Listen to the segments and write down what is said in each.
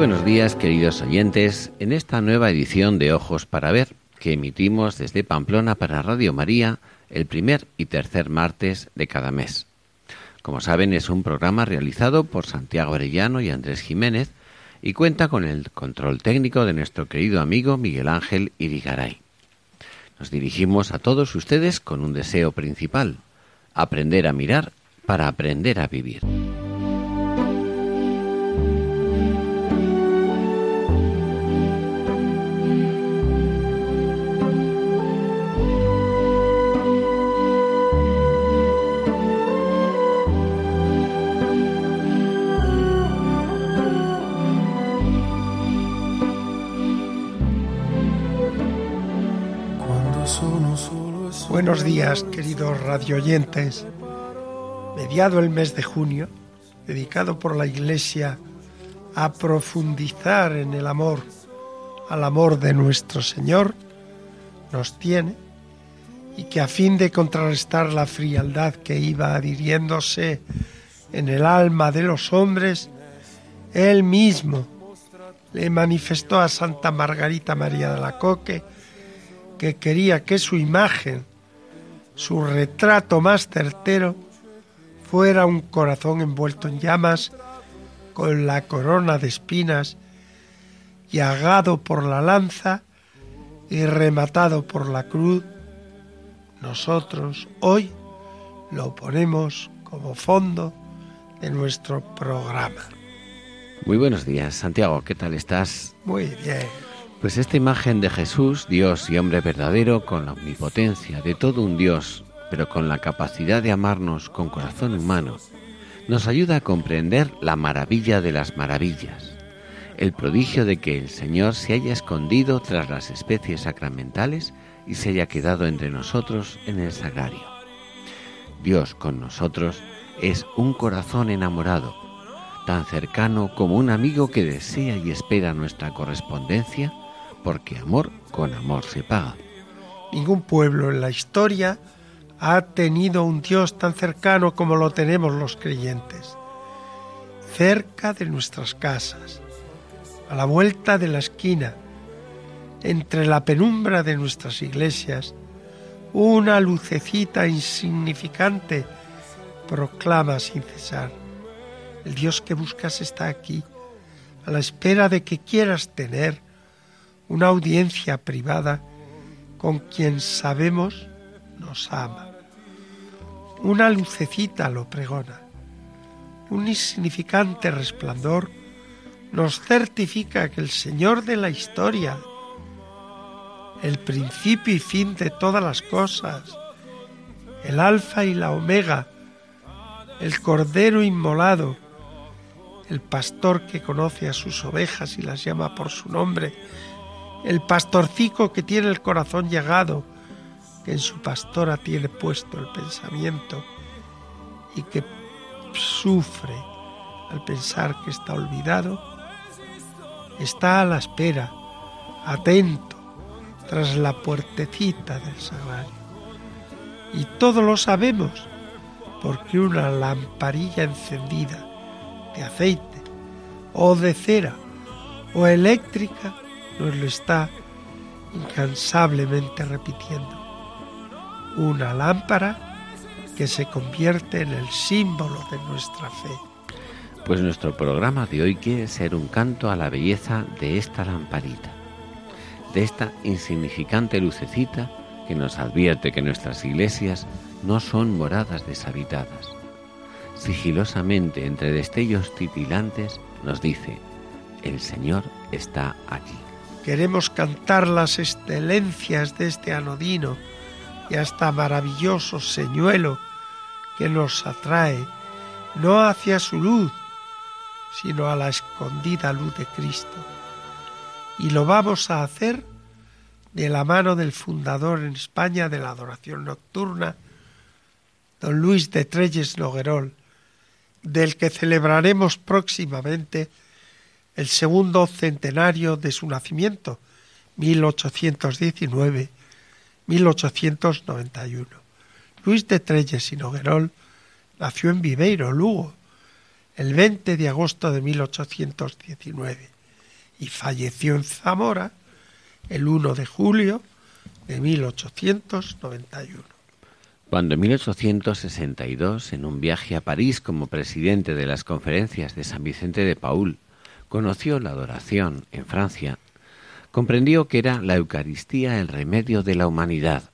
Buenos días, queridos oyentes, en esta nueva edición de Ojos para Ver, que emitimos desde Pamplona para Radio María el primer y tercer martes de cada mes. Como saben, es un programa realizado por Santiago Arellano y Andrés Jiménez y cuenta con el control técnico de nuestro querido amigo Miguel Ángel Irigaray. Nos dirigimos a todos ustedes con un deseo principal, aprender a mirar para aprender a vivir. Buenos días, queridos radioyentes. Mediado el mes de junio, dedicado por la Iglesia a profundizar en el amor, al amor de nuestro Señor, nos tiene y que a fin de contrarrestar la frialdad que iba adhiriéndose en el alma de los hombres, Él mismo le manifestó a Santa Margarita María de la Coque que quería que su imagen su retrato más certero fuera un corazón envuelto en llamas, con la corona de espinas, llagado por la lanza y rematado por la cruz, nosotros hoy lo ponemos como fondo de nuestro programa. Muy buenos días, Santiago, ¿qué tal estás? Muy bien. Pues esta imagen de Jesús, Dios y hombre verdadero, con la omnipotencia de todo un Dios, pero con la capacidad de amarnos con corazón humano, nos ayuda a comprender la maravilla de las maravillas, el prodigio de que el Señor se haya escondido tras las especies sacramentales y se haya quedado entre nosotros en el sagrario. Dios con nosotros es un corazón enamorado, tan cercano como un amigo que desea y espera nuestra correspondencia porque amor con amor se paga. Ningún pueblo en la historia ha tenido un Dios tan cercano como lo tenemos los creyentes, cerca de nuestras casas, a la vuelta de la esquina, entre la penumbra de nuestras iglesias, una lucecita insignificante proclama sin cesar, el Dios que buscas está aquí, a la espera de que quieras tener una audiencia privada con quien sabemos nos ama. Una lucecita lo pregona. Un insignificante resplandor nos certifica que el Señor de la historia, el principio y fin de todas las cosas, el alfa y la omega, el cordero inmolado, el pastor que conoce a sus ovejas y las llama por su nombre, el pastorcico que tiene el corazón llegado, que en su pastora tiene puesto el pensamiento y que sufre al pensar que está olvidado, está a la espera, atento, tras la puertecita del sagrario. Y todo lo sabemos porque una lamparilla encendida de aceite o de cera o eléctrica nos lo está incansablemente repitiendo. Una lámpara que se convierte en el símbolo de nuestra fe. Pues nuestro programa de hoy quiere ser un canto a la belleza de esta lamparita, de esta insignificante lucecita que nos advierte que nuestras iglesias no son moradas deshabitadas. Sigilosamente, entre destellos titilantes, nos dice, el Señor está aquí. Queremos cantar las excelencias de este anodino y hasta maravilloso señuelo que nos atrae no hacia su luz, sino a la escondida luz de Cristo. Y lo vamos a hacer de la mano del fundador en España de la adoración nocturna, don Luis de Trelles Noguerol, del que celebraremos próximamente el segundo centenario de su nacimiento, 1819-1891. Luis de Trelles y Noguerol nació en Viveiro, Lugo, el 20 de agosto de 1819 y falleció en Zamora el 1 de julio de 1891. Cuando en 1862, en un viaje a París como presidente de las conferencias de San Vicente de Paul, conoció la adoración en Francia, comprendió que era la Eucaristía el remedio de la humanidad,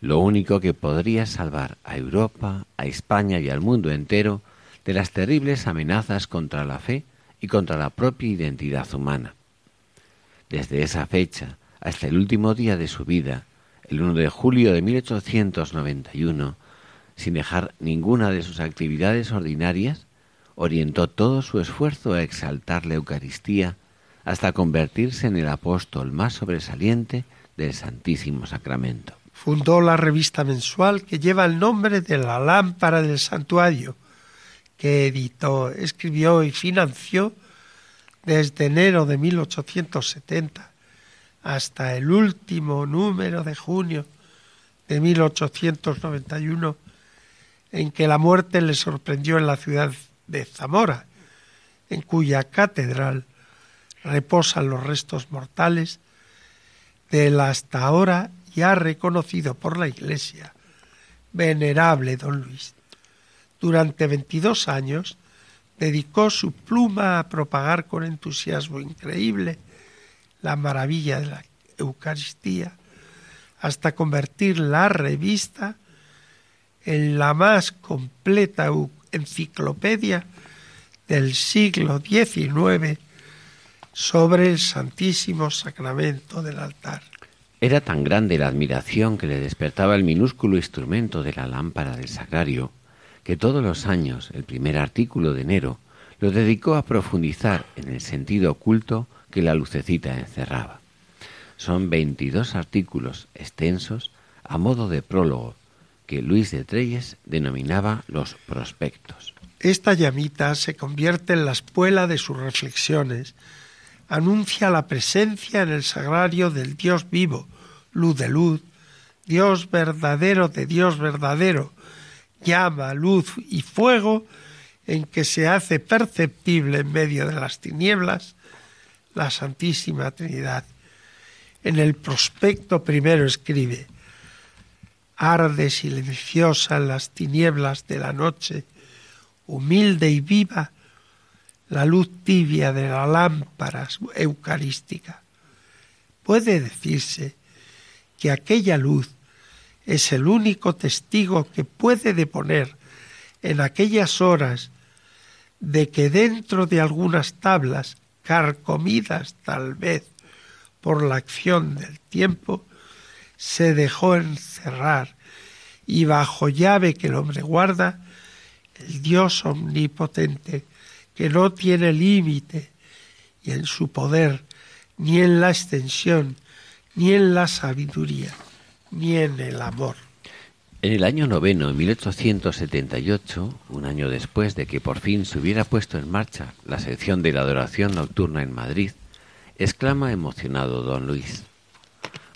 lo único que podría salvar a Europa, a España y al mundo entero de las terribles amenazas contra la fe y contra la propia identidad humana. Desde esa fecha hasta el último día de su vida, el 1 de julio de 1891, sin dejar ninguna de sus actividades ordinarias, orientó todo su esfuerzo a exaltar la Eucaristía hasta convertirse en el apóstol más sobresaliente del Santísimo Sacramento. Fundó la revista mensual que lleva el nombre de la lámpara del santuario, que editó, escribió y financió desde enero de 1870 hasta el último número de junio de 1891, en que la muerte le sorprendió en la ciudad de Zamora, en cuya catedral reposan los restos mortales del hasta ahora ya reconocido por la Iglesia venerable don Luis. Durante 22 años dedicó su pluma a propagar con entusiasmo increíble la maravilla de la Eucaristía, hasta convertir la revista en la más completa enciclopedia del siglo XIX sobre el Santísimo Sacramento del altar. Era tan grande la admiración que le despertaba el minúsculo instrumento de la lámpara del sagrario, que todos los años, el primer artículo de enero, lo dedicó a profundizar en el sentido oculto que la lucecita encerraba. Son 22 artículos extensos a modo de prólogo que Luis de Treyes denominaba los prospectos. Esta llamita se convierte en la espuela de sus reflexiones, anuncia la presencia en el sagrario del Dios vivo, luz de luz, Dios verdadero de Dios verdadero, llama, luz y fuego en que se hace perceptible en medio de las tinieblas la Santísima Trinidad. En el prospecto primero escribe, arde silenciosa en las tinieblas de la noche, humilde y viva, la luz tibia de la lámpara eucarística. Puede decirse que aquella luz es el único testigo que puede deponer en aquellas horas de que dentro de algunas tablas carcomidas tal vez por la acción del tiempo, se dejó encerrar y bajo llave que el hombre guarda, el Dios omnipotente, que no tiene límite, y en su poder, ni en la extensión, ni en la sabiduría, ni en el amor. En el año noveno, en 1878, un año después de que por fin se hubiera puesto en marcha la sección de la adoración nocturna en Madrid, exclama emocionado don Luis,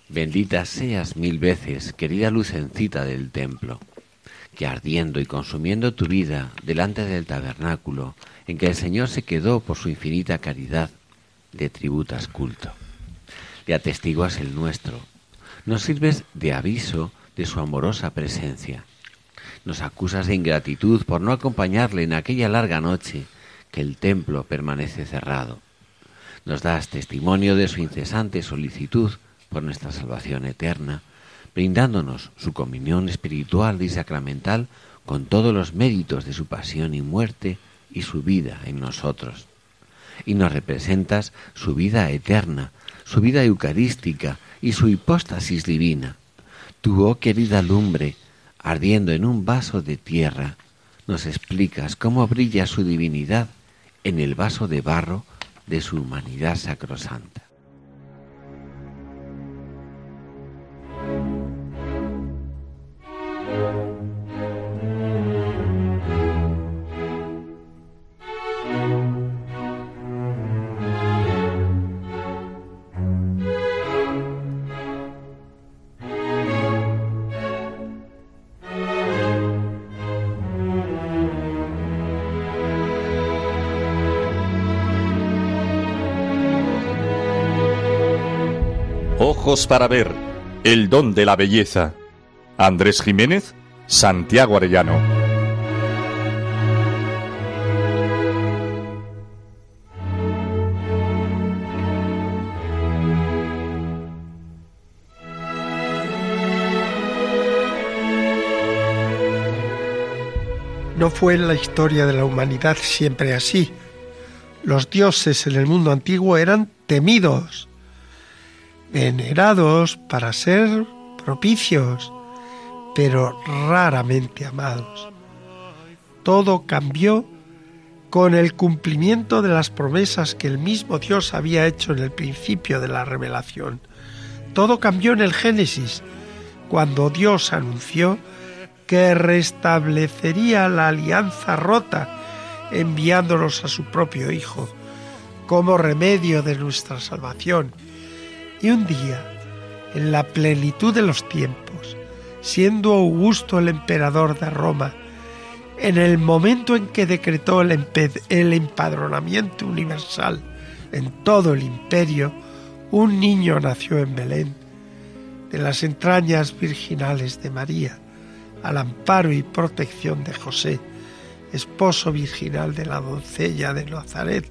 Bendita seas mil veces, querida lucencita del templo, que ardiendo y consumiendo tu vida delante del tabernáculo en que el Señor se quedó por su infinita caridad, le tributas culto. Le atestiguas el nuestro. Nos sirves de aviso de su amorosa presencia. Nos acusas de ingratitud por no acompañarle en aquella larga noche que el templo permanece cerrado. Nos das testimonio de su incesante solicitud por nuestra salvación eterna, brindándonos su comunión espiritual y sacramental con todos los méritos de su pasión y muerte y su vida en nosotros. Y nos representas su vida eterna, su vida eucarística y su hipóstasis divina tu, oh querida lumbre, ardiendo en un vaso de tierra, nos explicas cómo brilla su divinidad en el vaso de barro de su humanidad sacrosanta. Para ver, el don de la belleza. Andrés Jiménez, Santiago Arellano. No fue en la historia de la humanidad siempre así. Los dioses en el mundo antiguo eran temidos venerados para ser propicios, pero raramente amados. Todo cambió con el cumplimiento de las promesas que el mismo Dios había hecho en el principio de la revelación. Todo cambió en el Génesis, cuando Dios anunció que restablecería la alianza rota enviándolos a su propio Hijo como remedio de nuestra salvación y un día, en la plenitud de los tiempos, siendo Augusto el emperador de Roma, en el momento en que decretó el, empadronamiento universal en todo el imperio, un niño nació en Belén, de las entrañas virginales de María, al amparo y protección de José, esposo virginal de la doncella de Nazaret,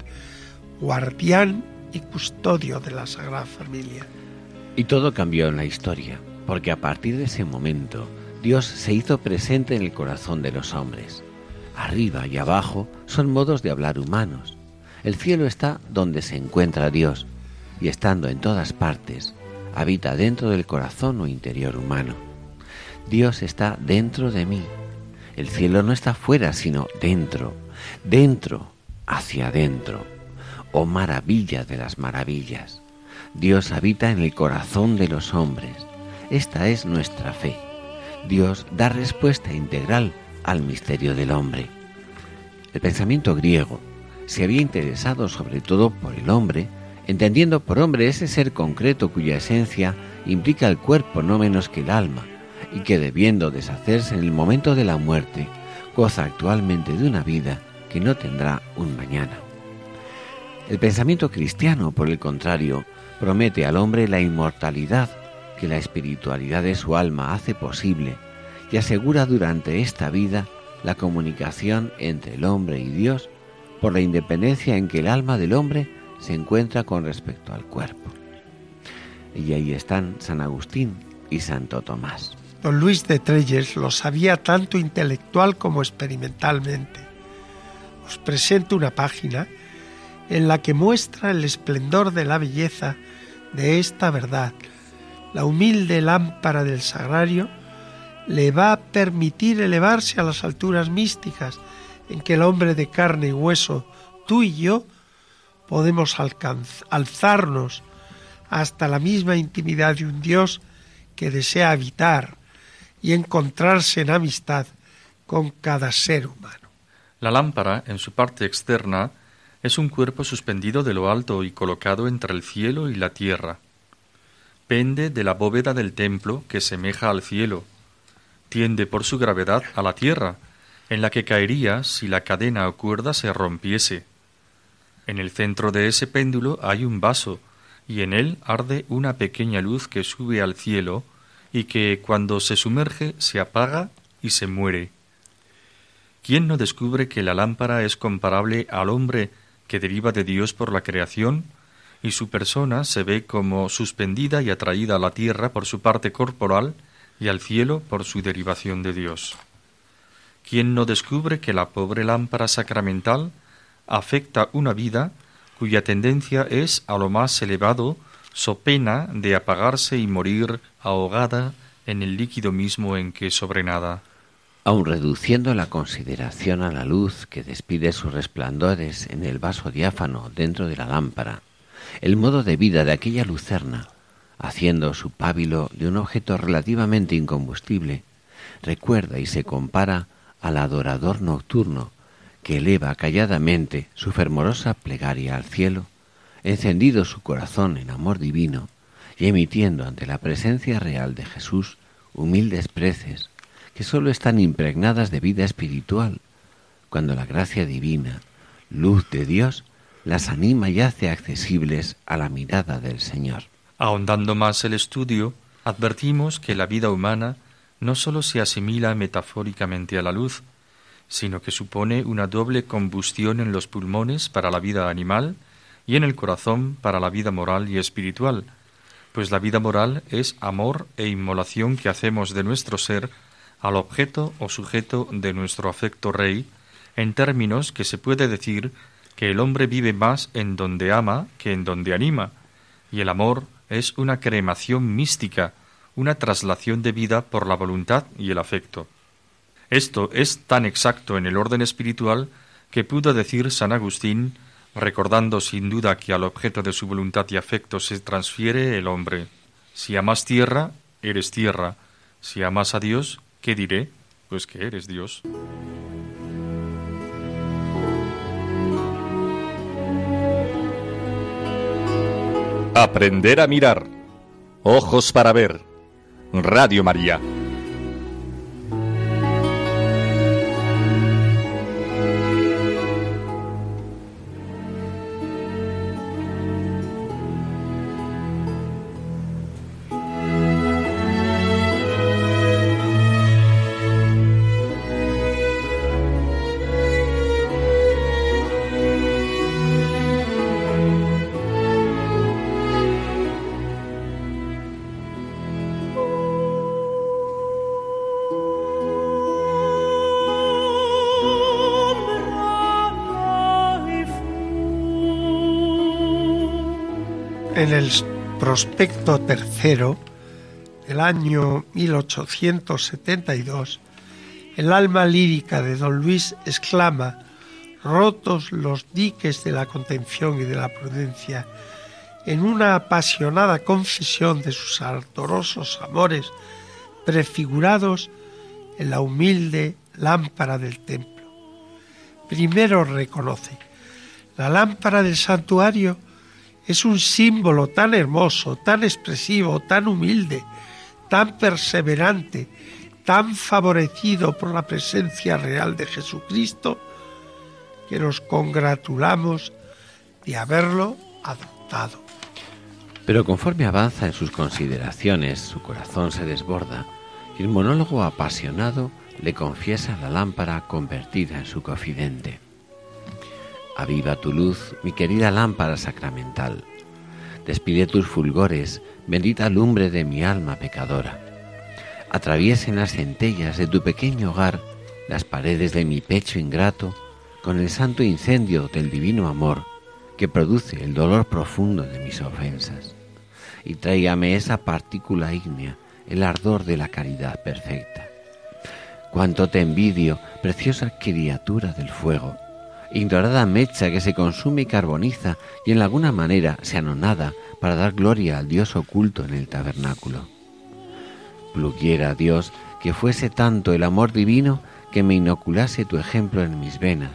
guardián y custodio de la Sagrada Familia. Y todo cambió en la historia, porque a partir de ese momento Dios se hizo presente en el corazón de los hombres. Arriba y abajo son modos de hablar humanos. El cielo está donde se encuentra Dios, y estando en todas partes, habita dentro del corazón o interior humano. Dios está dentro de mí. El cielo no está fuera, sino dentro, dentro, hacia adentro oh maravilla de las maravillas. Dios habita en el corazón de los hombres. Esta es nuestra fe. Dios da respuesta integral al misterio del hombre. El pensamiento griego se había interesado sobre todo por el hombre, entendiendo por hombre ese ser concreto cuya esencia implica el cuerpo no menos que el alma, y que debiendo deshacerse en el momento de la muerte, goza actualmente de una vida que no tendrá un mañana. El pensamiento cristiano, por el contrario, promete al hombre la inmortalidad que la espiritualidad de su alma hace posible y asegura durante esta vida la comunicación entre el hombre y Dios por la independencia en que el alma del hombre se encuentra con respecto al cuerpo. Y ahí están San Agustín y Santo Tomás. Don Luis de Trelles lo sabía tanto intelectual como experimentalmente. Os presento una página en la que muestra el esplendor de la belleza de esta verdad. La humilde lámpara del sagrario le va a permitir elevarse a las alturas místicas en que el hombre de carne y hueso, tú y yo, podemos alzarnos hasta la misma intimidad de un Dios que desea habitar y encontrarse en amistad con cada ser humano. La lámpara, en su parte externa, es un cuerpo suspendido de lo alto y colocado entre el cielo y la tierra. Pende de la bóveda del templo que semeja al cielo. Tiende por su gravedad a la tierra, en la que caería si la cadena o cuerda se rompiese. En el centro de ese péndulo hay un vaso, y en él arde una pequeña luz que sube al cielo y que cuando se sumerge se apaga y se muere. ¿Quién no descubre que la lámpara es comparable al hombre que deriva de Dios por la creación, y su persona se ve como suspendida y atraída a la tierra por su parte corporal y al cielo por su derivación de Dios. ¿Quién no descubre que la pobre lámpara sacramental afecta una vida cuya tendencia es a lo más elevado, so pena de apagarse y morir ahogada en el líquido mismo en que sobrenada. Aun reduciendo la consideración a la luz que despide sus resplandores en el vaso diáfano dentro de la lámpara, el modo de vida de aquella lucerna, haciendo su pábilo de un objeto relativamente incombustible, recuerda y se compara al adorador nocturno que eleva calladamente su fervorosa plegaria al cielo, encendido su corazón en amor divino y emitiendo ante la presencia real de Jesús humildes preces que sólo están impregnadas de vida espiritual, cuando la gracia divina, luz de Dios, las anima y hace accesibles a la mirada del Señor. Ahondando más el estudio, advertimos que la vida humana no sólo se asimila metafóricamente a la luz, sino que supone una doble combustión en los pulmones para la vida animal y en el corazón para la vida moral y espiritual, pues la vida moral es amor e inmolación que hacemos de nuestro ser al objeto o sujeto de nuestro afecto rey, en términos que se puede decir que el hombre vive más en donde ama que en donde anima, y el amor es una cremación mística, una traslación de vida por la voluntad y el afecto. Esto es tan exacto en el orden espiritual que pudo decir San Agustín, recordando sin duda que al objeto de su voluntad y afecto se transfiere el hombre. Si amas tierra, eres tierra. Si amas a Dios, ¿qué diré? Pues que eres Dios. Aprender a mirar. Ojos para ver. Radio María. Prospecto tercero del año 1872, el alma lírica de don Luis exclama, rotos los diques de la contención y de la prudencia, en una apasionada confesión de sus ardorosos amores prefigurados en la humilde lámpara del templo. Primero reconoce, la lámpara del santuario es un símbolo tan hermoso, tan expresivo, tan humilde, tan perseverante, tan favorecido por la presencia real de Jesucristo, que nos congratulamos de haberlo adoptado. Pero conforme avanza en sus consideraciones, su corazón se desborda y el monólogo apasionado le confiesa la lámpara convertida en su confidente. Aviva tu luz, mi querida lámpara sacramental. Despide tus fulgores, bendita lumbre de mi alma pecadora. Atraviesen las centellas de tu pequeño hogar las paredes de mi pecho ingrato con el santo incendio del divino amor que produce el dolor profundo de mis ofensas. Y tráigame esa partícula ígnea, el ardor de la caridad perfecta. Cuánto te envidio, preciosa criatura del fuego, ignorada mecha que se consume y carboniza y en alguna manera se anonada para dar gloria al Dios oculto en el tabernáculo. Pluguiera Dios que fuese tanto el amor divino que me inoculase tu ejemplo en mis venas,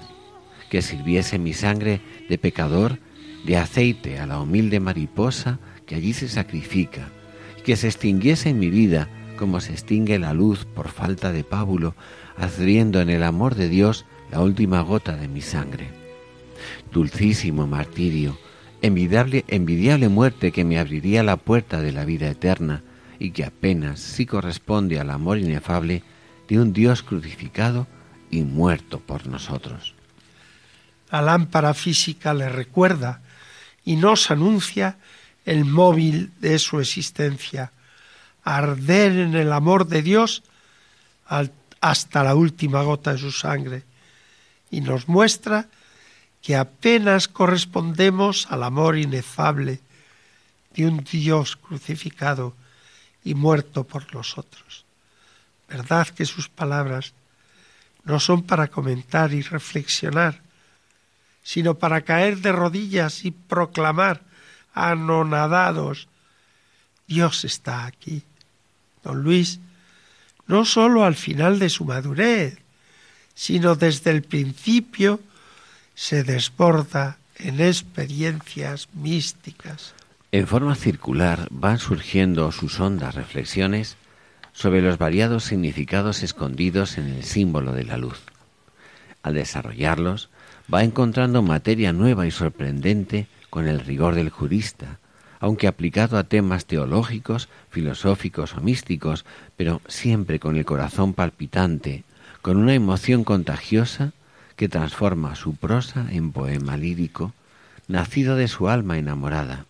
que sirviese mi sangre de pecador de aceite a la humilde mariposa que allí se sacrifica, que se extinguiese mi vida como se extingue la luz por falta de pábulo, adriendo en el amor de Dios la última gota de mi sangre. Dulcísimo martirio, envidiable, envidiable muerte que me abriría la puerta de la vida eterna y que apenas sí corresponde al amor inefable de un Dios crucificado y muerto por nosotros. La lámpara física le recuerda y nos anuncia el móvil de su existencia, arder en el amor de Dios hasta la última gota de su sangre, y nos muestra que apenas correspondemos al amor inefable de un Dios crucificado y muerto por los otros. ¿Verdad que sus palabras no son para comentar y reflexionar, sino para caer de rodillas y proclamar anonadados, Dios está aquí. Don Luis, no sólo al final de su madurez, sino desde el principio, se desborda en experiencias místicas. En forma circular van surgiendo sus hondas reflexiones sobre los variados significados escondidos en el símbolo de la luz. Al desarrollarlos, va encontrando materia nueva y sorprendente con el rigor del jurista, aunque aplicado a temas teológicos, filosóficos o místicos, pero siempre con el corazón palpitante, con una emoción contagiosa que transforma su prosa en poema lírico, nacido de su alma enamorada.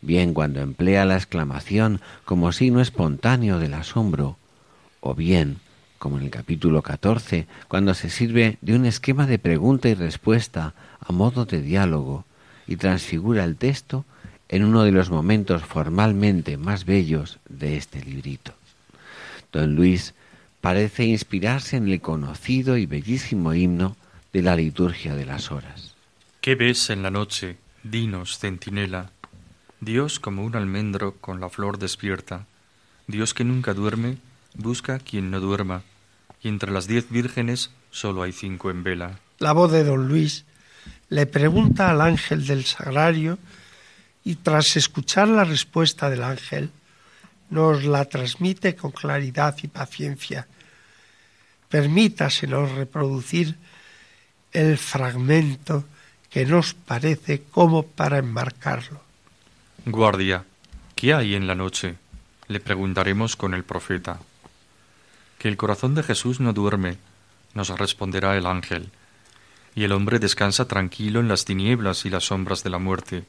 Bien cuando emplea la exclamación como signo espontáneo del asombro, o bien, como en el capítulo 14, cuando se sirve de un esquema de pregunta y respuesta a modo de diálogo y transfigura el texto en uno de los momentos formalmente más bellos de este librito. Don Luis parece inspirarse en el conocido y bellísimo himno de la liturgia de las horas. ¿Qué ves en la noche? Dinos, centinela. Dios como un almendro con la flor despierta. Dios que nunca duerme, busca quien no duerma. Y entre las diez vírgenes solo hay cinco en vela. La voz de don Luis le pregunta al ángel del sagrario y tras escuchar la respuesta del ángel, nos la transmite con claridad y paciencia. Permítasenos reproducir el fragmento que nos parece como para enmarcarlo. Guardia, ¿qué hay en la noche? Le preguntaremos con el profeta. Que el corazón de Jesús no duerme, nos responderá el ángel, y el hombre descansa tranquilo en las tinieblas y las sombras de la muerte.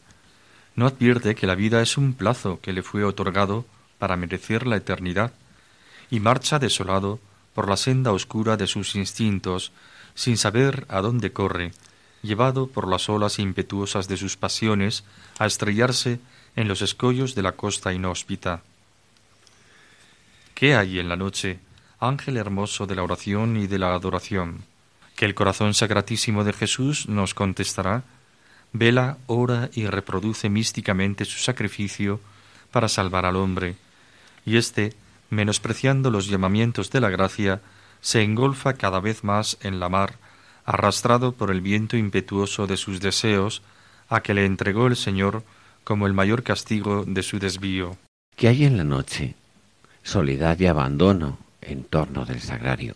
No advierte que la vida es un plazo que le fue otorgado para merecer la eternidad, y marcha desolado por la senda oscura de sus instintos, sin saber a dónde corre, llevado por las olas impetuosas de sus pasiones a estrellarse en los escollos de la costa inhóspita. ¿Qué hay en la noche, ángel hermoso de la oración y de la adoración? Que el corazón sacratísimo de Jesús nos contestará, vela, ora y reproduce místicamente su sacrificio para salvar al hombre, y éste, menospreciando los llamamientos de la gracia, se engolfa cada vez más en la mar, arrastrado por el viento impetuoso de sus deseos, a que le entregó el Señor como el mayor castigo de su desvío. ¿Qué hay en la noche? Soledad y abandono en torno del sagrario.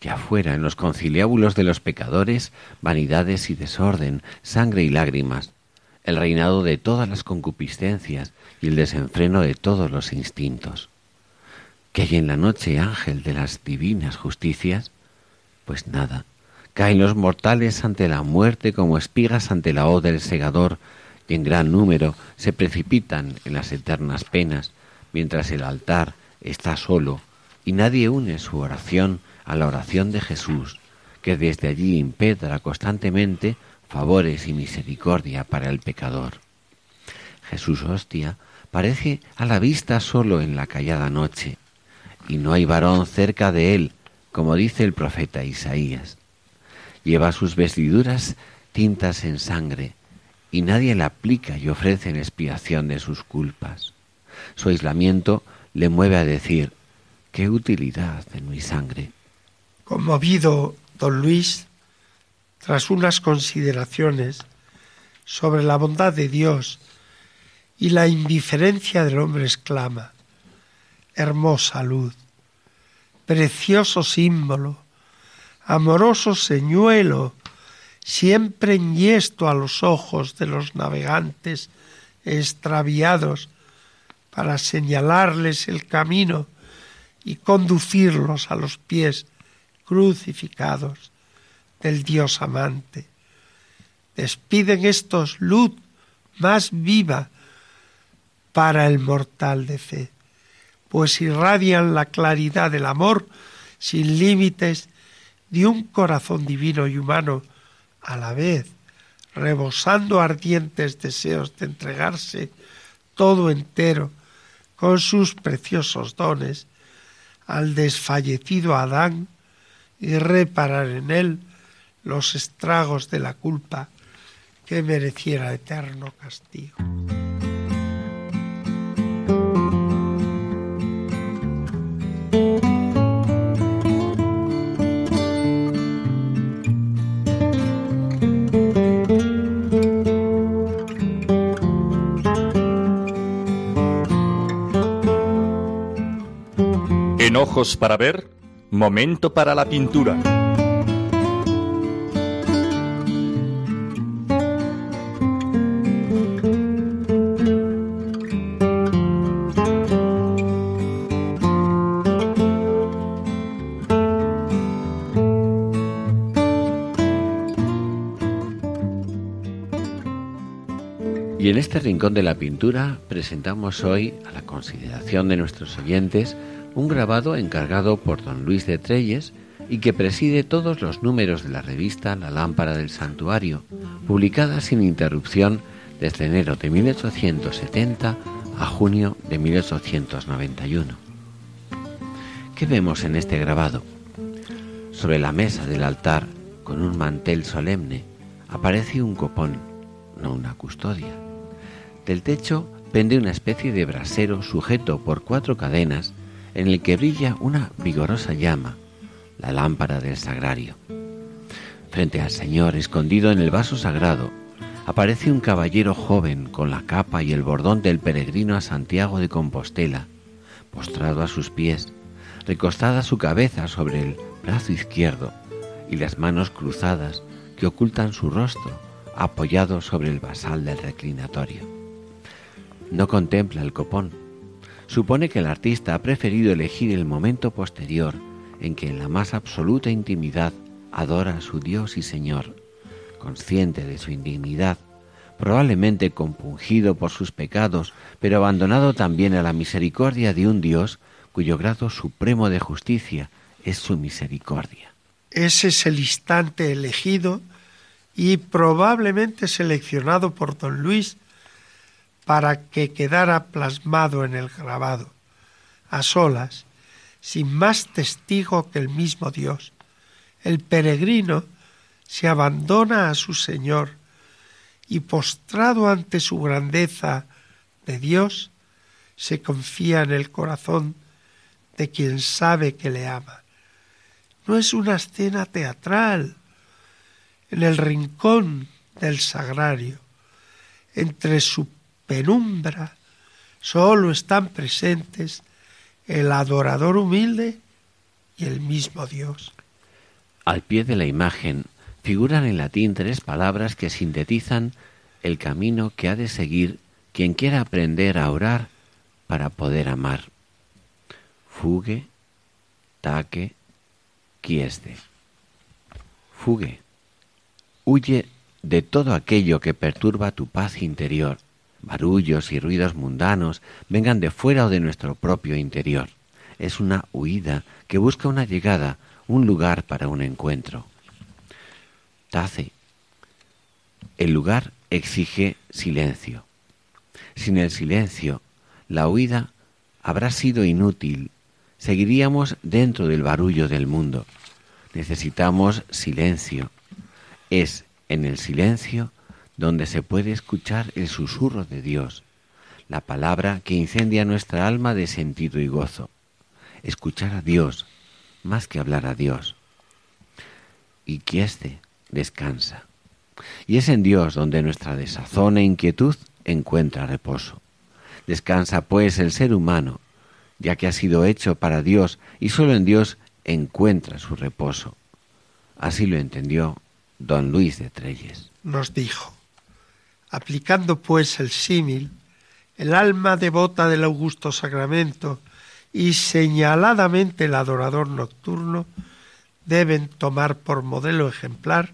Y afuera, en los conciliábulos de los pecadores, vanidades y desorden, sangre y lágrimas, el reinado de todas las concupiscencias y el desenfreno de todos los instintos. ¿Qué hay en la noche, ángel de las divinas justicias? Pues nada, caen los mortales ante la muerte como espigas ante la hoz del segador, y en gran número se precipitan en las eternas penas, mientras el altar está solo y nadie une su oración a la oración de Jesús, que desde allí impedra constantemente favores y misericordia para el pecador. Jesús hostia parece a la vista solo en la callada noche, y no hay varón cerca de él, como dice el profeta Isaías. Lleva sus vestiduras tintas en sangre, y nadie la aplica y ofrece en expiación de sus culpas. Su aislamiento le mueve a decir, ¿qué utilidad de mi sangre? Conmovido, don Luis, tras unas consideraciones sobre la bondad de Dios y la indiferencia del hombre, exclama, hermosa luz, precioso símbolo, amoroso señuelo, siempre enhiesto a los ojos de los navegantes extraviados para señalarles el camino y conducirlos a los pies crucificados del Dios amante. Despiden estos luz más viva para el mortal de fe, pues irradian la claridad del amor sin límites de un corazón divino y humano a la vez, rebosando ardientes deseos de entregarse todo entero con sus preciosos dones al desfallecido Adán y reparar en él los estragos de la culpa que mereciera eterno castigo. Ojos para ver, momento para la pintura. Y en este rincón de la pintura presentamos hoy a la consideración de nuestros oyentes un grabado encargado por don Luis de Treyes y que preside todos los números de la revista La Lámpara del Santuario, publicada sin interrupción desde enero de 1870 a junio de 1891. ¿Qué vemos en este grabado? Sobre la mesa del altar, con un mantel solemne, aparece un copón, no una custodia. Del techo pende una especie de brasero sujeto por cuatro cadenas en el que brilla una vigorosa llama, la lámpara del sagrario. Frente al Señor, escondido en el vaso sagrado, aparece un caballero joven con la capa y el bordón del peregrino a Santiago de Compostela, postrado a sus pies, recostada su cabeza sobre el brazo izquierdo y las manos cruzadas que ocultan su rostro, apoyado sobre el basal del reclinatorio. No contempla el copón, supone que el artista ha preferido elegir el momento posterior en que en la más absoluta intimidad adora a su Dios y Señor, consciente de su indignidad, probablemente compungido por sus pecados, pero abandonado también a la misericordia de un Dios cuyo grado supremo de justicia es su misericordia. Ese es el instante elegido y probablemente seleccionado por don Luis para que quedara plasmado en el grabado, a solas, sin más testigo que el mismo Dios. El peregrino se abandona a su Señor y postrado ante su grandeza de Dios, se confía en el corazón de quien sabe que le ama. No es una escena teatral. En el rincón del sagrario, entre su penumbra, solo están presentes el adorador humilde y el mismo Dios. Al pie de la imagen figuran en latín tres palabras que sintetizan el camino que ha de seguir quien quiera aprender a orar para poder amar. Fugue, taque, quieste. Fugue. Huye de todo aquello que perturba tu paz interior barullos y ruidos mundanos vengan de fuera o de nuestro propio interior. Es una huida que busca una llegada, un lugar para un encuentro. Tace. El lugar exige silencio. Sin el silencio, la huida habrá sido inútil. Seguiríamos dentro del barullo del mundo. Necesitamos silencio. Es en el silencio donde se puede escuchar el susurro de Dios, la palabra que incendia nuestra alma de sentido y gozo. Escuchar a Dios más que hablar a Dios. Y quieste descansa. Y es en Dios donde nuestra desazón e inquietud encuentra reposo. Descansa pues el ser humano, ya que ha sido hecho para Dios y sólo en Dios encuentra su reposo. Así lo entendió don Luis de Trelles. Nos dijo, Aplicando pues el símil, el alma devota del augusto sacramento y señaladamente el adorador nocturno deben tomar por modelo ejemplar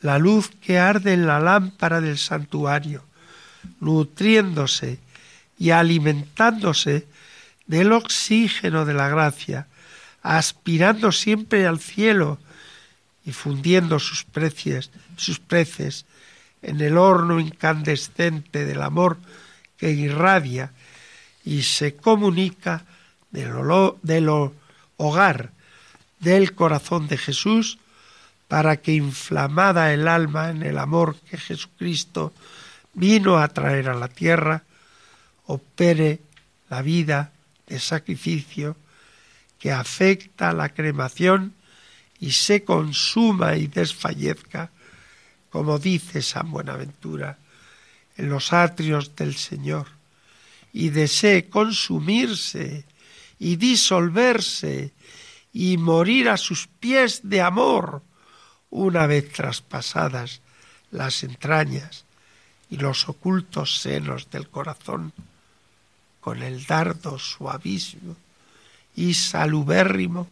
la luz que arde en la lámpara del santuario, nutriéndose y alimentándose del oxígeno de la gracia, aspirando siempre al cielo y fundiendo sus preces, sus preces en el horno incandescente del amor que irradia y se comunica del, del hogar del corazón de Jesús para que inflamada el alma en el amor que Jesucristo vino a traer a la tierra, opere la vida de sacrificio que afecta la cremación y se consuma y desfallezca, como dice San Buenaventura, en los atrios del Señor, y desee consumirse y disolverse y morir a sus pies de amor, una vez traspasadas las entrañas y los ocultos senos del corazón, con el dardo suavísimo y salubérrimo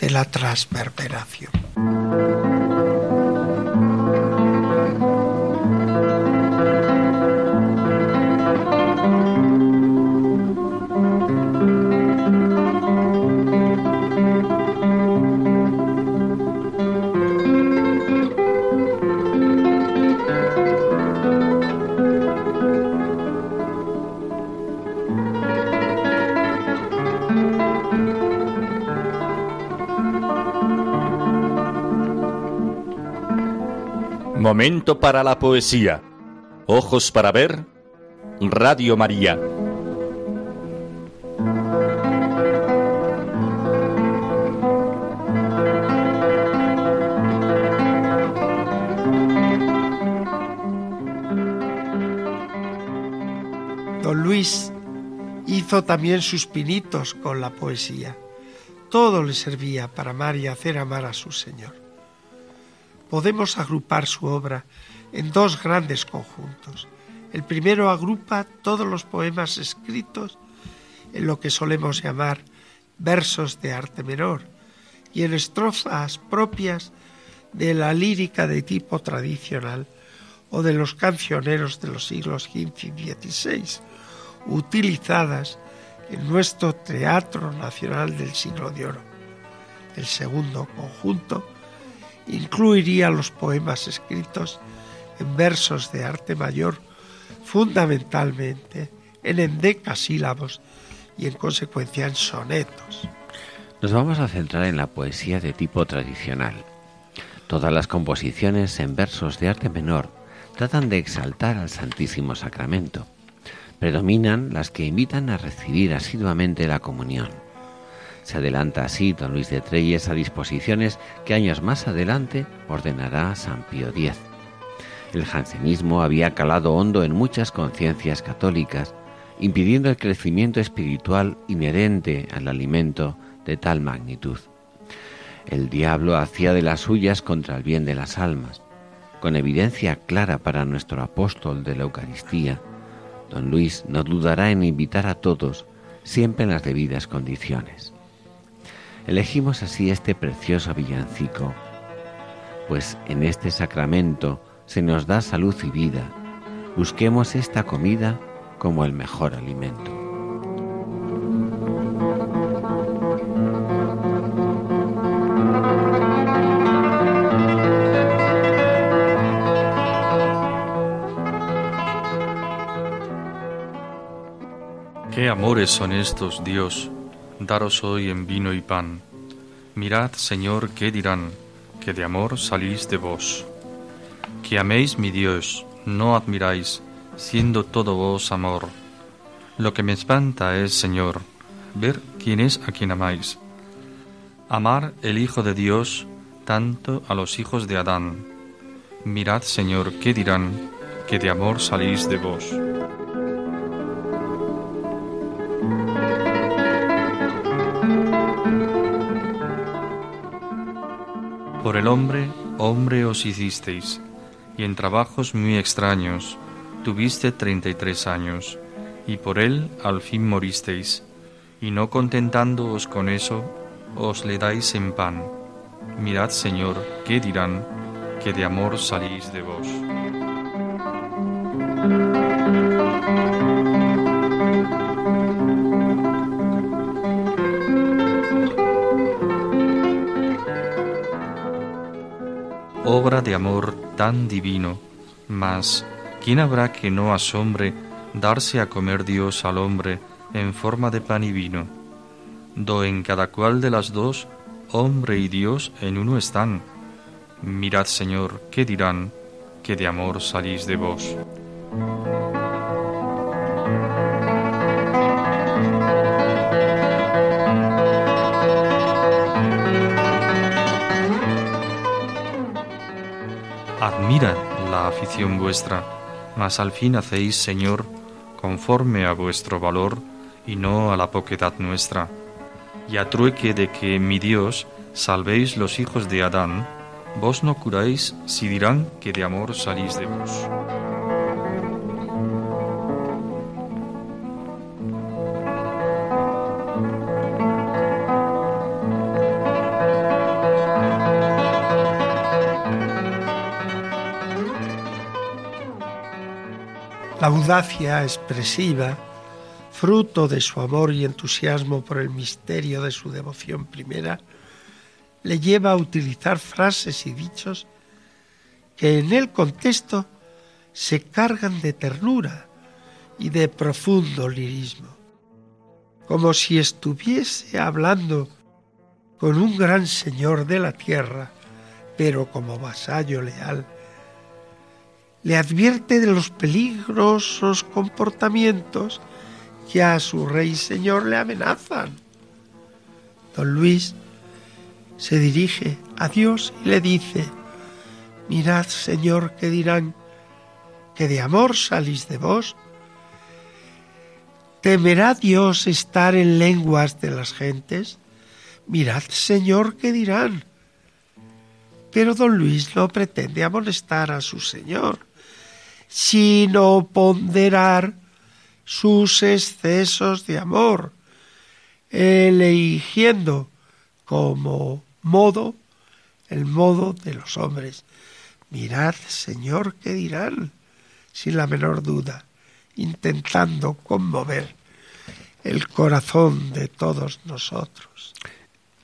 de la transverberación. Momento para la poesía. Ojos para ver. Radio María. Don Luis hizo también sus pinitos con la poesía. Todo le servía para amar y hacer amar a su Señor podemos agrupar su obra en dos grandes conjuntos. El primero agrupa todos los poemas escritos en lo que solemos llamar versos de arte menor y en estrofas propias de la lírica de tipo tradicional o de los cancioneros de los siglos XV y XVI, utilizadas en nuestro Teatro Nacional del Siglo de Oro. El segundo conjunto incluiría los poemas escritos en versos de arte mayor, fundamentalmente en endecasílabos y en consecuencia en sonetos. Nos vamos a centrar en la poesía de tipo tradicional. Todas las composiciones en versos de arte menor tratan de exaltar al Santísimo Sacramento. Predominan las que invitan a recibir asiduamente la comunión. Se adelanta así don Luis de Treyes a disposiciones que años más adelante ordenará San Pío X. El jansenismo había calado hondo en muchas conciencias católicas, impidiendo el crecimiento espiritual inherente al alimento de tal magnitud. El diablo hacía de las suyas contra el bien de las almas. Con evidencia clara para nuestro apóstol de la Eucaristía, don Luis no dudará en invitar a todos, siempre en las debidas condiciones. Elegimos así este precioso villancico, pues en este sacramento se nos da salud y vida. Busquemos esta comida como el mejor alimento. Qué amores son estos, Dios daros hoy en vino y pan. Mirad, Señor, qué dirán, que de amor salís de vos. Que améis mi Dios, no admiráis, siendo todo vos amor. Lo que me espanta es, Señor, ver quién es a quien amáis. Amar el Hijo de Dios tanto a los hijos de Adán. Mirad, Señor, qué dirán, que de amor salís de vos. Por el hombre, hombre os hicisteis, y en trabajos muy extraños tuviste treinta y tres años, y por él al fin moristeis, y no contentándoos con eso, os le dais en pan. Mirad, Señor, qué dirán, que de amor salís de vos. Obra de amor tan divino, mas ¿quién habrá que no asombre darse a comer Dios al hombre en forma de pan y vino, do en cada cual de las dos hombre y Dios en uno están. Mirad, Señor, ¿qué dirán? Que de amor salís de vos. Admira la afición vuestra, mas al fin hacéis, Señor, conforme a vuestro valor y no a la poquedad nuestra. Y a trueque de que, mi Dios, salvéis los hijos de Adán, vos no curáis si dirán que de amor salís de vos. La audacia expresiva, fruto de su amor y entusiasmo por el misterio de su devoción primera, le lleva a utilizar frases y dichos que en el contexto se cargan de ternura y de profundo lirismo, como si estuviese hablando con un gran señor de la tierra, pero como vasallo leal le advierte de los peligrosos comportamientos que a su rey señor le amenazan. Don Luis se dirige a Dios y le dice, mirad señor que dirán que de amor salís de vos. ¿Temerá Dios estar en lenguas de las gentes? Mirad señor que dirán. Pero don Luis no pretende amonestar a su señor sino ponderar sus excesos de amor, eligiendo como modo el modo de los hombres. Mirad, Señor, qué dirán, sin la menor duda, intentando conmover el corazón de todos nosotros.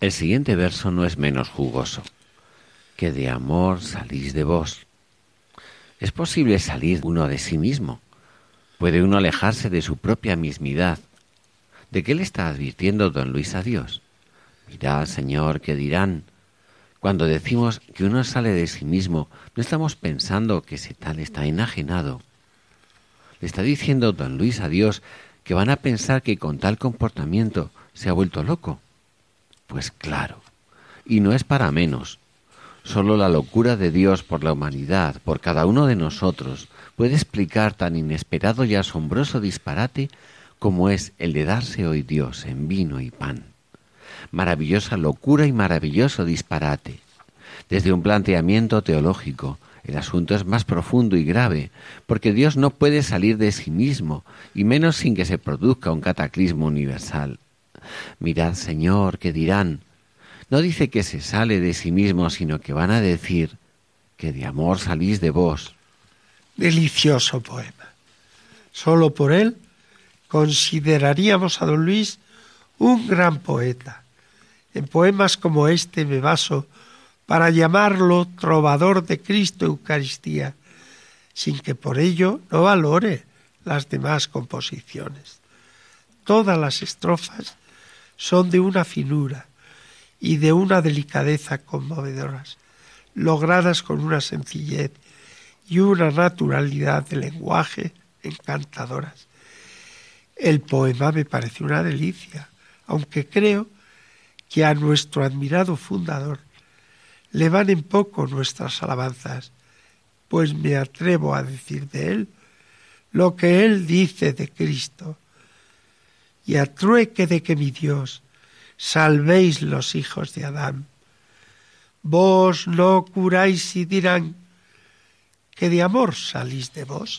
El siguiente verso no es menos jugoso, que de amor salís de vos es posible salir uno de sí mismo. Puede uno alejarse de su propia mismidad. ¿De qué le está advirtiendo don Luis a Dios? Mirad, Señor, ¿qué dirán? Cuando decimos que uno sale de sí mismo, no estamos pensando que ese tal está enajenado. Le está diciendo don Luis a Dios que van a pensar que con tal comportamiento se ha vuelto loco. Pues claro, y no es para menos. Solo la locura de Dios por la humanidad, por cada uno de nosotros, puede explicar tan inesperado y asombroso disparate como es el de darse hoy Dios en vino y pan. Maravillosa locura y maravilloso disparate. Desde un planteamiento teológico, el asunto es más profundo y grave, porque Dios no puede salir de sí mismo, y menos sin que se produzca un cataclismo universal. Mirad, Señor, que dirán, no dice que se sale de sí mismo, sino que van a decir que de amor salís de vos. Delicioso poema. Solo por él consideraríamos a don Luis un gran poeta. En poemas como este me baso para llamarlo trovador de Cristo Eucaristía, sin que por ello no valore las demás composiciones. Todas las estrofas son de una finura, y de una delicadeza conmovedoras, logradas con una sencillez y una naturalidad de lenguaje encantadoras. El poema me parece una delicia, aunque creo que a nuestro admirado fundador le van en poco nuestras alabanzas, pues me atrevo a decir de él lo que él dice de Cristo, y a trueque de que mi Dios salvéis los hijos de Adán. Vos no curáis y dirán que de amor salís de vos.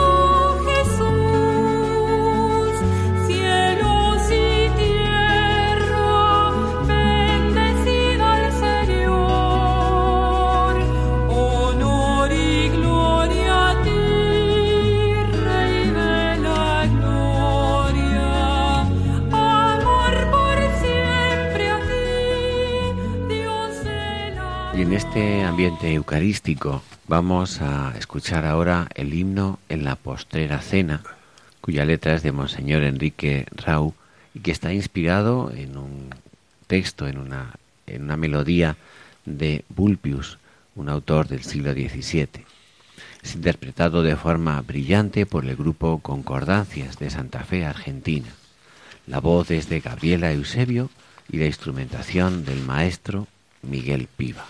Ambiente eucarístico vamos a escuchar ahora el himno en la postrera cena, cuya letra es de Monseñor Enrique Rau y que está inspirado en un texto, en una, en una melodía de Bulpius, un autor del siglo XVII. Es interpretado de forma brillante por el grupo Concordancias de Santa Fe, Argentina. La voz es de Gabriela Eusebio y la instrumentación del maestro Miguel Piva.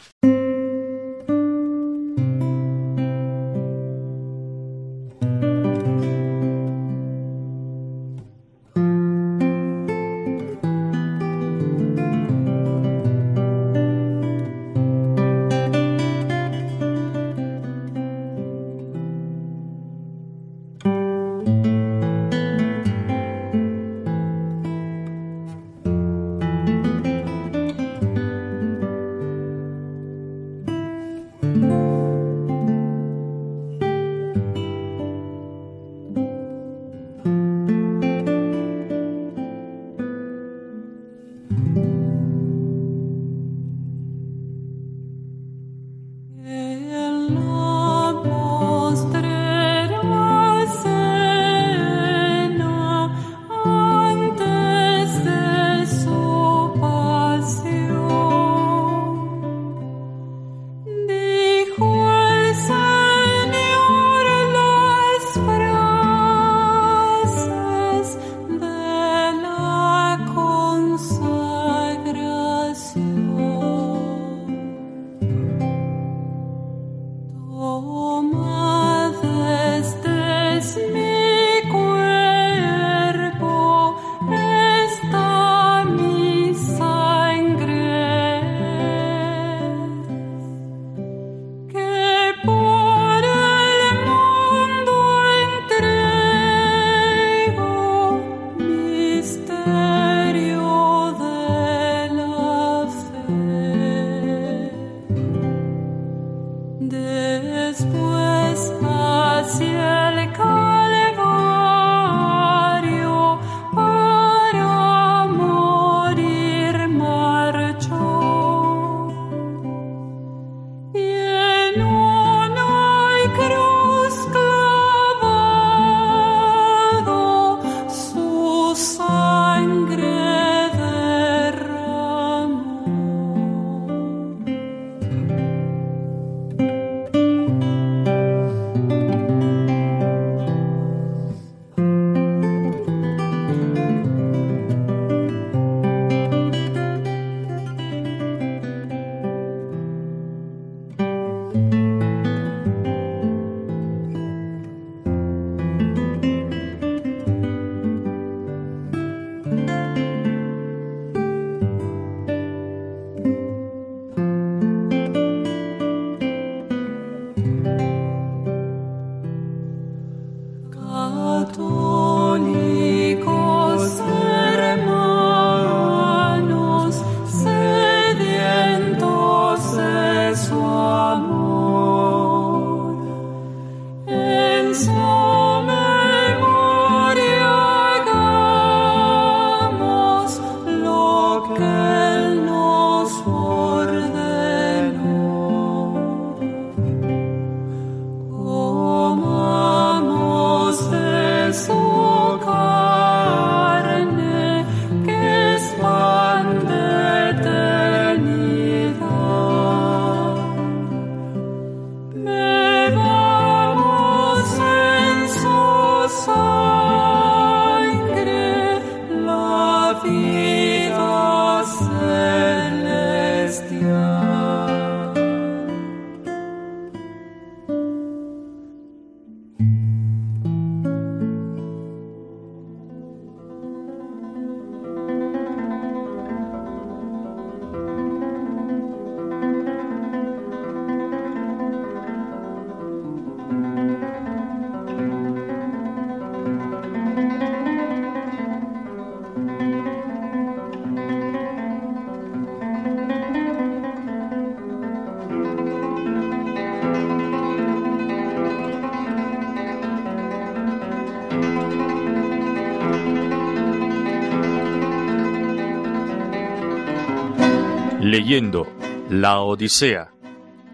Leyendo La Odisea.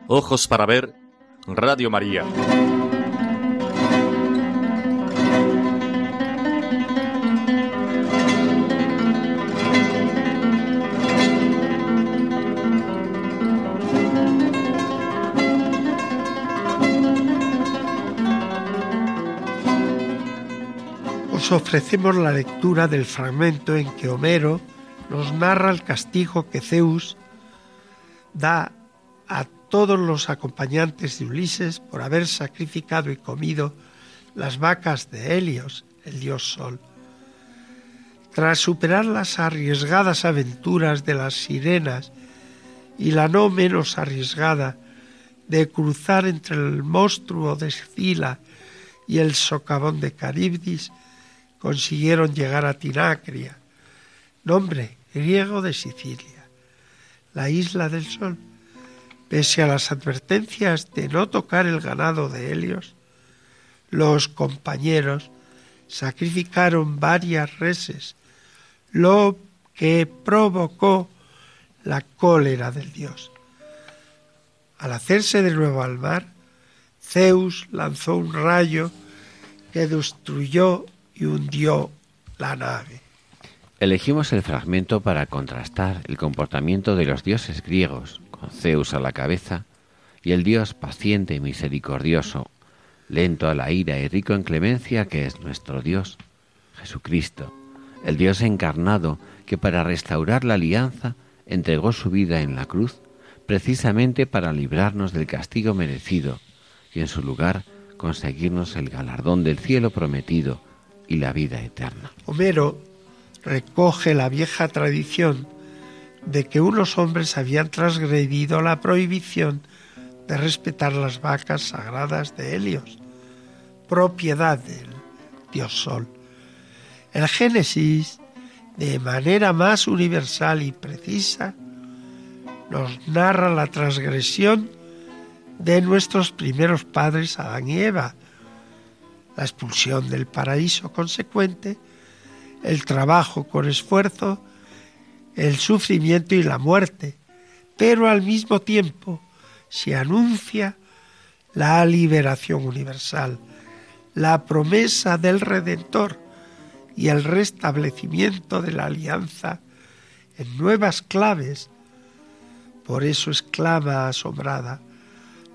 Ojos para ver Radio María. Os ofrecemos la lectura del fragmento en que Homero nos narra el castigo que Zeus da a todos los acompañantes de Ulises por haber sacrificado y comido las vacas de Helios, el dios Sol. Tras superar las arriesgadas aventuras de las sirenas y la no menos arriesgada de cruzar entre el monstruo de Escila y el socavón de Caribdis, consiguieron llegar a Tinacria, nombre griego de Sicilia, la isla del sol. Pese a las advertencias de no tocar el ganado de Helios, los compañeros sacrificaron varias reses, lo que provocó la cólera del dios. Al hacerse de nuevo al mar, Zeus lanzó un rayo que destruyó y hundió la nave. Elegimos el fragmento para contrastar el comportamiento de los dioses griegos, con Zeus a la cabeza, y el dios paciente y misericordioso, lento a la ira y rico en clemencia que es nuestro Dios, Jesucristo, el Dios encarnado que para restaurar la alianza entregó su vida en la cruz precisamente para librarnos del castigo merecido y en su lugar conseguirnos el galardón del cielo prometido y la vida eterna. Homero recoge la vieja tradición de que unos hombres habían transgredido la prohibición de respetar las vacas sagradas de Helios, propiedad del dios Sol. El Génesis, de manera más universal y precisa, nos narra la transgresión de nuestros primeros padres Adán y Eva, la expulsión del paraíso consecuente, el trabajo con esfuerzo, el sufrimiento y la muerte, pero al mismo tiempo se anuncia la liberación universal, la promesa del Redentor y el restablecimiento de la alianza en nuevas claves. Por eso exclama asombrada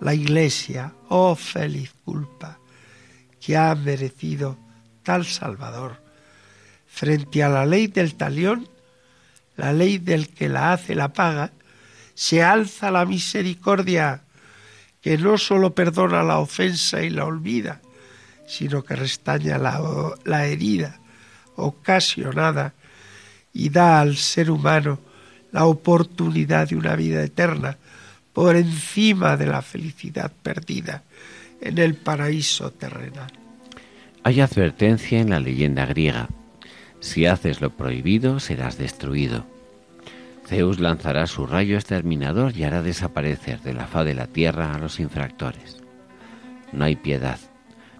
la Iglesia, oh feliz culpa, que ha merecido tal Salvador. Frente a la ley del talión, la ley del que la hace la paga, se alza la misericordia que no sólo perdona la ofensa y la olvida, sino que restaña la, la herida ocasionada y da al ser humano la oportunidad de una vida eterna por encima de la felicidad perdida en el paraíso terrenal. Hay advertencia en la leyenda griega. Si haces lo prohibido, serás destruido. Zeus lanzará su rayo exterminador y hará desaparecer de la faz de la tierra a los infractores. No hay piedad,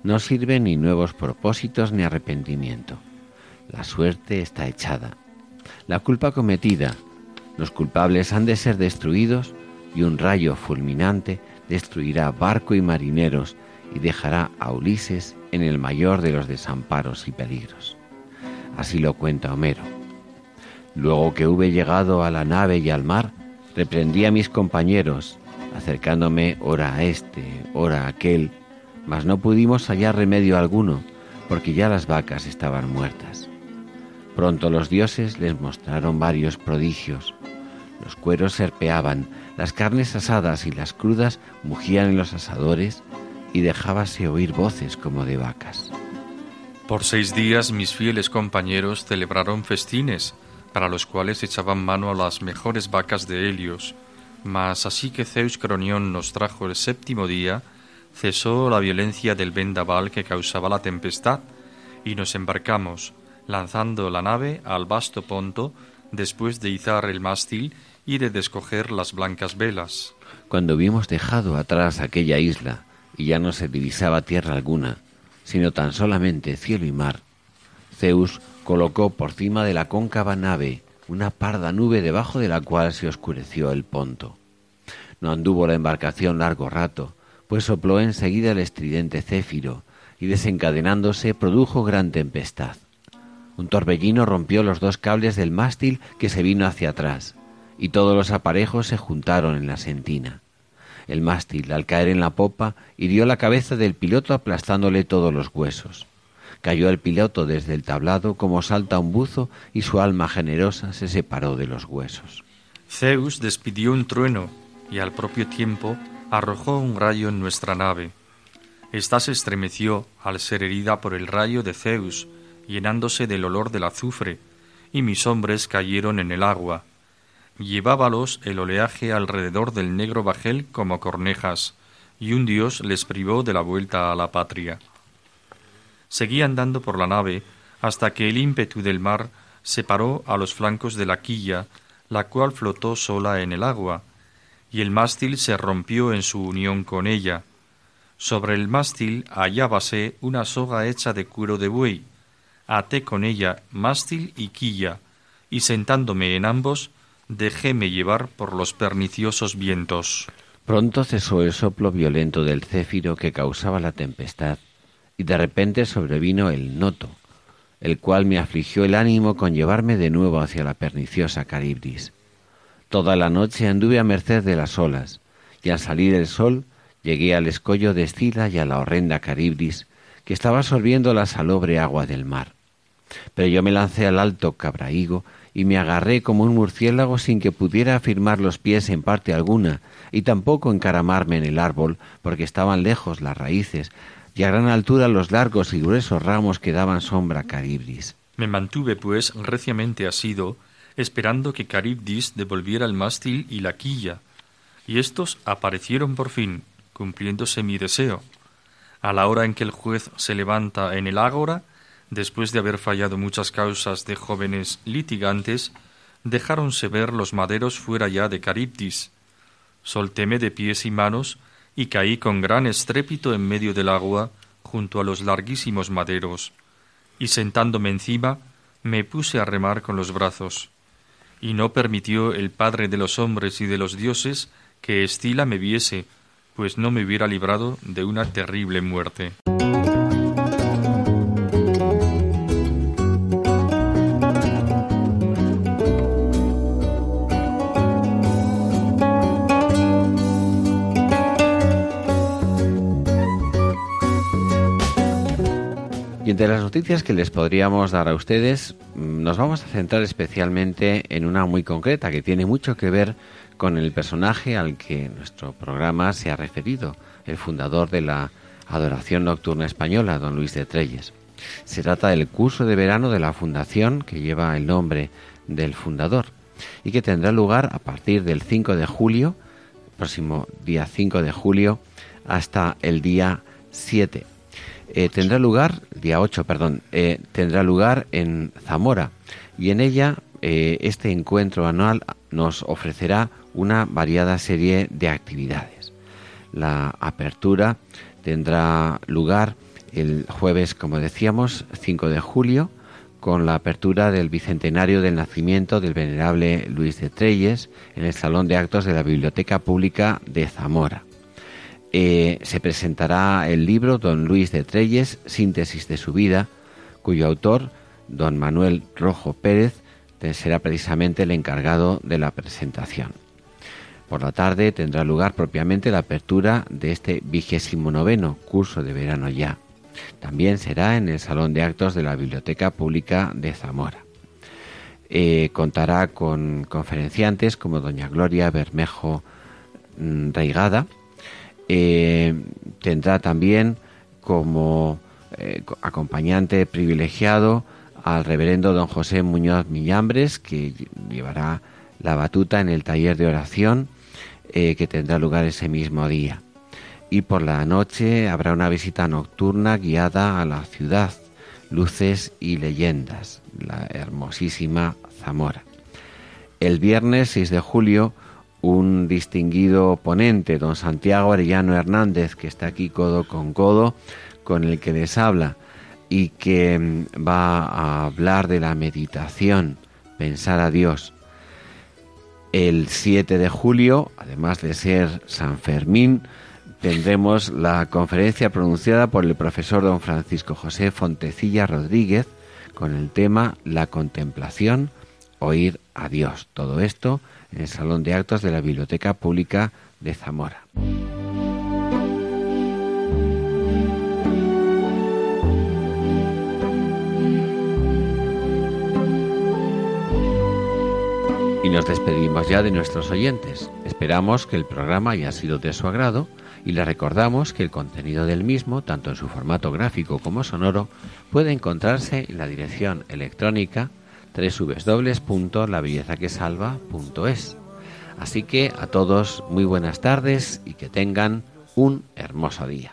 no sirven ni nuevos propósitos ni arrepentimiento. La suerte está echada. La culpa cometida, los culpables han de ser destruidos y un rayo fulminante destruirá barco y marineros y dejará a Ulises en el mayor de los desamparos y peligros. Así lo cuenta Homero. Luego que hube llegado a la nave y al mar, reprendí a mis compañeros, acercándome ora a este, ora a aquel, mas no pudimos hallar remedio alguno, porque ya las vacas estaban muertas. Pronto los dioses les mostraron varios prodigios. Los cueros serpeaban, las carnes asadas y las crudas mugían en los asadores y dejábase oír voces como de vacas. Por seis días mis fieles compañeros celebraron festines, para los cuales echaban mano a las mejores vacas de Helios. Mas así que Zeus Cronión nos trajo el séptimo día, cesó la violencia del vendaval que causaba la tempestad, y nos embarcamos, lanzando la nave al vasto ponto, después de izar el mástil y de descoger las blancas velas. Cuando hubimos dejado atrás aquella isla y ya no se divisaba tierra alguna, sino tan solamente cielo y mar, Zeus colocó por cima de la cóncava nave una parda nube debajo de la cual se oscureció el ponto. No anduvo la embarcación largo rato, pues sopló enseguida el estridente céfiro, y desencadenándose produjo gran tempestad. Un torbellino rompió los dos cables del mástil que se vino hacia atrás, y todos los aparejos se juntaron en la sentina. El mástil, al caer en la popa, hirió la cabeza del piloto aplastándole todos los huesos. Cayó el piloto desde el tablado como salta un buzo y su alma generosa se separó de los huesos. Zeus despidió un trueno y al propio tiempo arrojó un rayo en nuestra nave. Esta se estremeció al ser herida por el rayo de Zeus, llenándose del olor del azufre, y mis hombres cayeron en el agua. Llevábalos el oleaje alrededor del negro bajel como cornejas, y un dios les privó de la vuelta a la patria. Seguí andando por la nave hasta que el ímpetu del mar separó a los flancos de la quilla, la cual flotó sola en el agua, y el mástil se rompió en su unión con ella. Sobre el mástil hallábase una soga hecha de cuero de buey. Até con ella mástil y quilla, y sentándome en ambos, dejéme llevar por los perniciosos vientos. Pronto cesó el soplo violento del céfiro que causaba la tempestad, y de repente sobrevino el noto, el cual me afligió el ánimo con llevarme de nuevo hacia la perniciosa Caribdis. Toda la noche anduve a merced de las olas, y al salir el sol llegué al escollo de Escila y a la horrenda Caribdis, que estaba sorbiendo la salobre agua del mar. Pero yo me lancé al alto Cabrahigo y me agarré como un murciélago sin que pudiera afirmar los pies en parte alguna, y tampoco encaramarme en el árbol, porque estaban lejos las raíces, y a gran altura los largos y gruesos ramos que daban sombra a Caribdis. Me mantuve, pues, reciamente asido, esperando que Caribdis devolviera el mástil y la quilla, y estos aparecieron por fin, cumpliéndose mi deseo. A la hora en que el juez se levanta en el ágora, después de haber fallado muchas causas de jóvenes litigantes, dejáronse ver los maderos fuera ya de Caribdis. Soltéme de pies y manos, y caí con gran estrépito en medio del agua junto a los larguísimos maderos, y sentándome encima me puse a remar con los brazos, y no permitió el Padre de los hombres y de los dioses que Estila me viese, pues no me hubiera librado de una terrible muerte. Entre las noticias que les podríamos dar a ustedes, mm, nos vamos a centrar especialmente en una muy concreta que tiene mucho que ver con el personaje al que nuestro programa se ha referido, el fundador de la adoración nocturna española, don Luis de Treyes. Se trata del curso de verano de la fundación que lleva el nombre del fundador y que tendrá lugar a partir del 5 de julio, próximo día 5 de julio, hasta el día 7 eh, tendrá lugar, día 8, perdón, eh, tendrá lugar en Zamora y en ella eh, este encuentro anual nos ofrecerá una variada serie de actividades. La apertura tendrá lugar el jueves, como decíamos, 5 de julio, con la apertura del bicentenario del nacimiento del venerable Luis de Treyes en el Salón de Actos de la Biblioteca Pública de Zamora. Eh, se presentará el libro Don Luis de Treyes, Síntesis de su vida, cuyo autor, don Manuel Rojo Pérez, será precisamente el encargado de la presentación. Por la tarde tendrá lugar propiamente la apertura de este vigésimo noveno curso de verano ya. También será en el Salón de Actos de la Biblioteca Pública de Zamora. Eh, contará con conferenciantes como doña Gloria Bermejo mm, Reigada, eh, tendrá también como eh, acompañante privilegiado al reverendo don José Muñoz Millambres, que llevará la batuta en el taller de oración eh, que tendrá lugar ese mismo día. Y por la noche habrá una visita nocturna guiada a la ciudad, luces y leyendas, la hermosísima Zamora. El viernes 6 de julio un distinguido ponente, don Santiago Arellano Hernández, que está aquí codo con codo con el que les habla y que mm, va a hablar de la meditación pensar a Dios. El 7 de julio, además de ser San Fermín, tendremos la conferencia pronunciada por el profesor don Francisco José Fontecilla Rodríguez con el tema La contemplación, oír a Dios. Todo esto en el Salón de Actos de la Biblioteca Pública de Zamora. Y nos despedimos ya de nuestros oyentes. Esperamos que el programa haya sido de su agrado y le recordamos que el contenido del mismo, tanto en su formato gráfico como sonoro, puede encontrarse en la dirección electrónica www.labellezaquesalva.es. Así que a todos muy buenas tardes y que tengan un hermoso día.